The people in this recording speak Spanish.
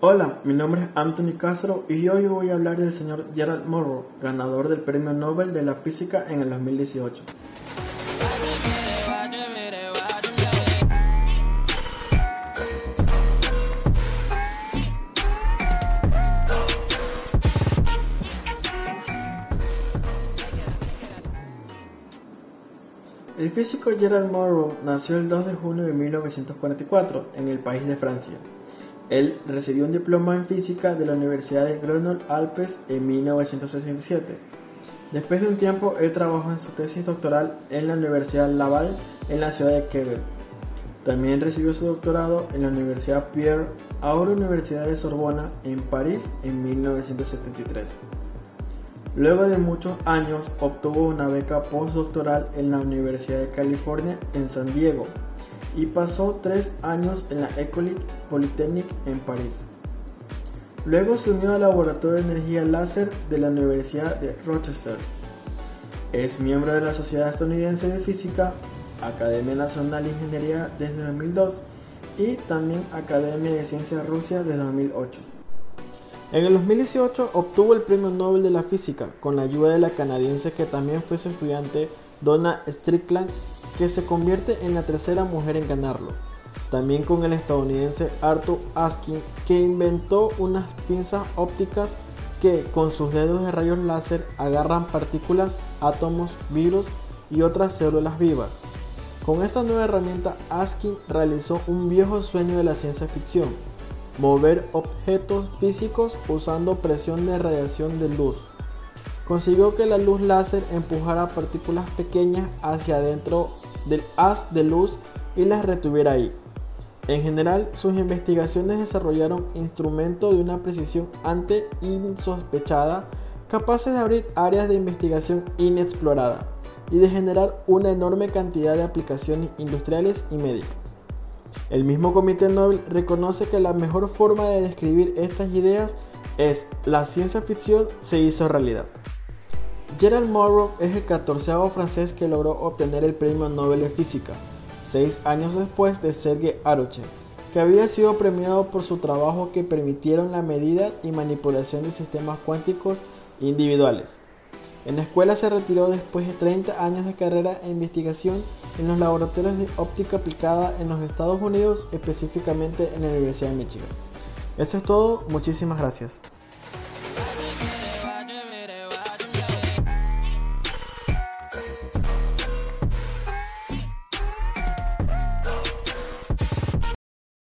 Hola, mi nombre es Anthony Castro y hoy voy a hablar del señor Gerald Morrow, ganador del Premio Nobel de la Física en el 2018. El físico Gerald Morrow nació el 2 de junio de 1944 en el país de Francia. Él recibió un diploma en física de la Universidad de Grenoble-Alpes en 1967. Después de un tiempo, él trabajó en su tesis doctoral en la Universidad Laval en la ciudad de Quebec. También recibió su doctorado en la Universidad Pierre, ahora Universidad de Sorbona, en París en 1973. Luego de muchos años, obtuvo una beca postdoctoral en la Universidad de California en San Diego y pasó tres años en la École Polytechnique en París. Luego se unió al Laboratorio de Energía Láser de la Universidad de Rochester. Es miembro de la Sociedad Estadounidense de Física, Academia Nacional de Ingeniería desde 2002 y también Academia de Ciencias Rusia desde 2008. En el 2018 obtuvo el Premio Nobel de la Física con la ayuda de la canadiense que también fue su estudiante Donna Strickland que se convierte en la tercera mujer en ganarlo. También con el estadounidense Arthur Askin, que inventó unas pinzas ópticas que con sus dedos de rayos láser agarran partículas, átomos, virus y otras células vivas. Con esta nueva herramienta, Askin realizó un viejo sueño de la ciencia ficción, mover objetos físicos usando presión de radiación de luz consiguió que la luz láser empujara partículas pequeñas hacia adentro del haz de luz y las retuviera ahí. En general, sus investigaciones desarrollaron instrumentos de una precisión ante insospechada, capaces de abrir áreas de investigación inexplorada y de generar una enorme cantidad de aplicaciones industriales y médicas. El mismo Comité Nobel reconoce que la mejor forma de describir estas ideas es la ciencia ficción se hizo realidad. Gerald Morrow es el catorceavo francés que logró obtener el Premio Nobel de Física, seis años después de Sergei Aroche, que había sido premiado por su trabajo que permitieron la medida y manipulación de sistemas cuánticos individuales. En la escuela se retiró después de 30 años de carrera e investigación en los laboratorios de óptica aplicada en los Estados Unidos, específicamente en la Universidad de Michigan. Eso es todo, muchísimas gracias.